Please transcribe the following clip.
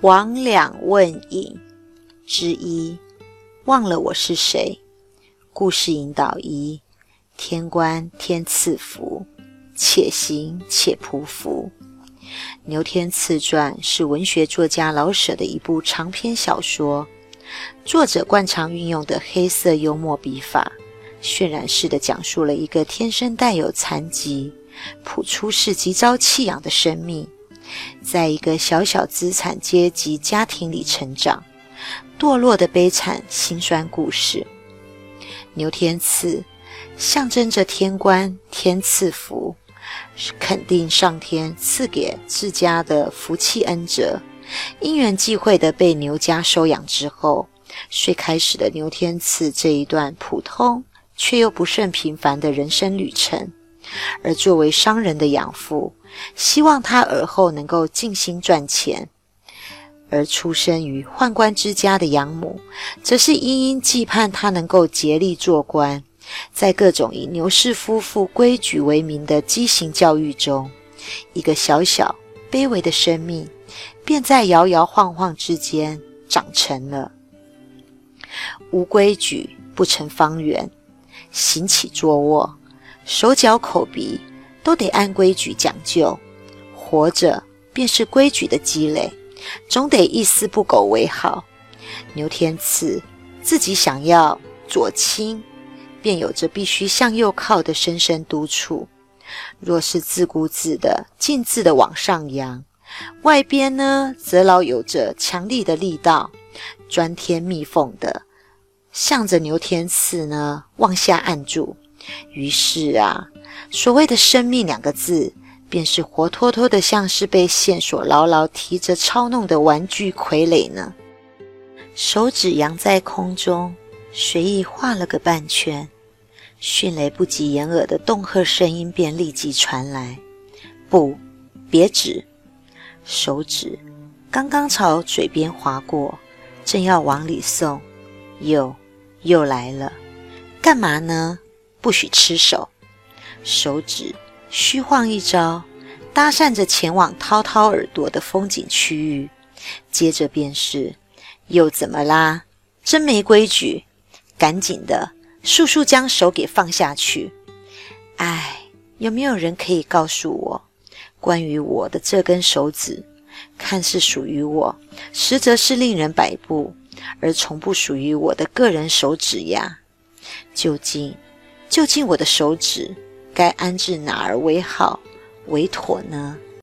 王两问影之一，忘了我是谁。故事引导一：天官天赐福，且行且匍匐。《牛天赐传》是文学作家老舍的一部长篇小说，作者惯常运用的黑色幽默笔法，渲染式的讲述了一个天生带有残疾、普出世极遭弃养的生命。在一个小小资产阶级家庭里成长，堕落的悲惨心酸故事。牛天赐象征着天官天赐福，是肯定上天赐给自家的福气恩泽。因缘际会的被牛家收养之后，遂开始了牛天赐这一段普通却又不甚平凡的人生旅程。而作为商人的养父，希望他尔后能够尽心赚钱；而出生于宦官之家的养母，则是殷殷期盼他能够竭力做官。在各种以牛氏夫妇规矩为名的畸形教育中，一个小小卑微的生命，便在摇摇晃晃之间长成了。无规矩不成方圆，行起坐卧。手脚口鼻都得按规矩讲究，活着便是规矩的积累，总得一丝不苟为好。牛天赐自己想要左倾，便有着必须向右靠的深深督促；若是自顾自的径自的往上扬，外边呢则老有着强力的力道，钻天密缝的向着牛天赐呢往下按住。于是啊，所谓的“生命”两个字，便是活脱脱的，像是被线索牢牢提着操弄的玩具傀儡呢。手指扬在空中，随意画了个半圈，迅雷不及掩耳的恫吓声音便立即传来：“不，别指！”手指刚刚朝嘴边划过，正要往里送，又又来了，干嘛呢？不许吃手，手指虚晃一招，搭讪着前往滔滔耳朵的风景区域。接着便是，又怎么啦？真没规矩！赶紧的，速速将手给放下去。唉，有没有人可以告诉我，关于我的这根手指，看似属于我，实则是令人摆布，而从不属于我的个人手指呀？究竟？究竟我的手指该安置哪儿为好为妥呢？